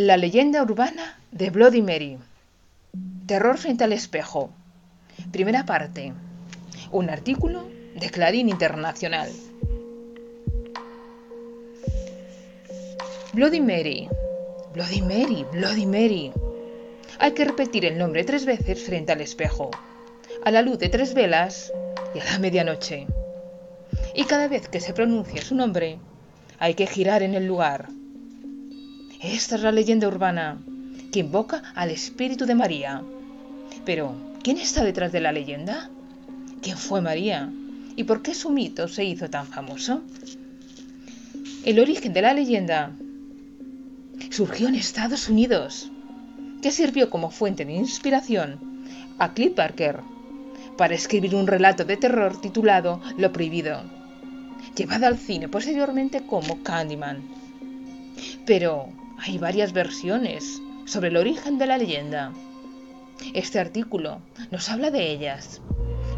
La leyenda urbana de Bloody Mary. Terror frente al espejo. Primera parte. Un artículo de Clarín Internacional. Bloody Mary. Bloody Mary, Bloody Mary. Hay que repetir el nombre tres veces frente al espejo, a la luz de tres velas y a la medianoche. Y cada vez que se pronuncia su nombre, hay que girar en el lugar esta es la leyenda urbana que invoca al espíritu de María. Pero, ¿quién está detrás de la leyenda? ¿Quién fue María? ¿Y por qué su mito se hizo tan famoso? El origen de la leyenda surgió en Estados Unidos, que sirvió como fuente de inspiración a Cliff Parker para escribir un relato de terror titulado Lo Prohibido, llevado al cine posteriormente como Candyman. Pero, hay varias versiones sobre el origen de la leyenda. Este artículo nos habla de ellas.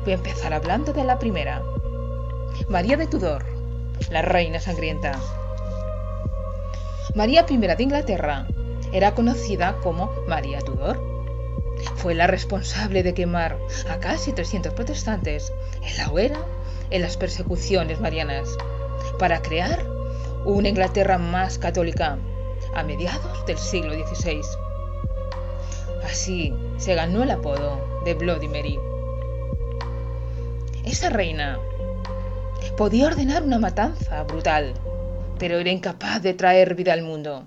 Voy a empezar hablando de la primera. María de Tudor, la reina sangrienta. María I de Inglaterra era conocida como María Tudor. Fue la responsable de quemar a casi 300 protestantes en la hoguera en las persecuciones marianas para crear una Inglaterra más católica a mediados del siglo XVI. Así se ganó el apodo de Bloody Mary. Esa reina podía ordenar una matanza brutal, pero era incapaz de traer vida al mundo.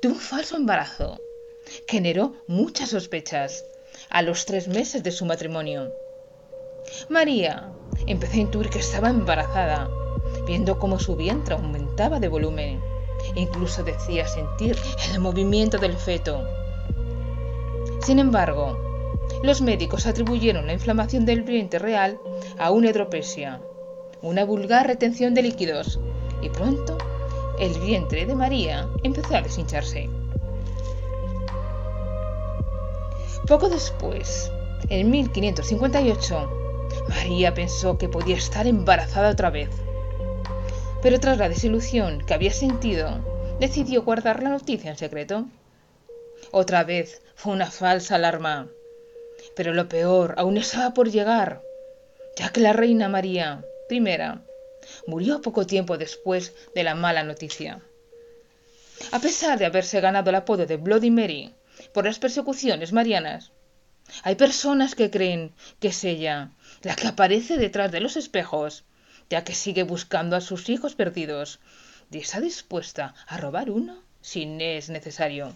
Tuvo un falso embarazo generó muchas sospechas a los tres meses de su matrimonio. María empezó a intuir que estaba embarazada, viendo cómo su vientre aumentaba de volumen Incluso decía sentir el movimiento del feto. Sin embargo, los médicos atribuyeron la inflamación del vientre real a una hidropesia, una vulgar retención de líquidos, y pronto el vientre de María empezó a deshincharse. Poco después, en 1558, María pensó que podía estar embarazada otra vez pero tras la desilusión que había sentido, decidió guardar la noticia en secreto. Otra vez fue una falsa alarma. Pero lo peor aún estaba por llegar, ya que la reina María I murió poco tiempo después de la mala noticia. A pesar de haberse ganado el apodo de Bloody Mary por las persecuciones marianas, hay personas que creen que es ella la que aparece detrás de los espejos ya que sigue buscando a sus hijos perdidos y está dispuesta a robar uno si es necesario.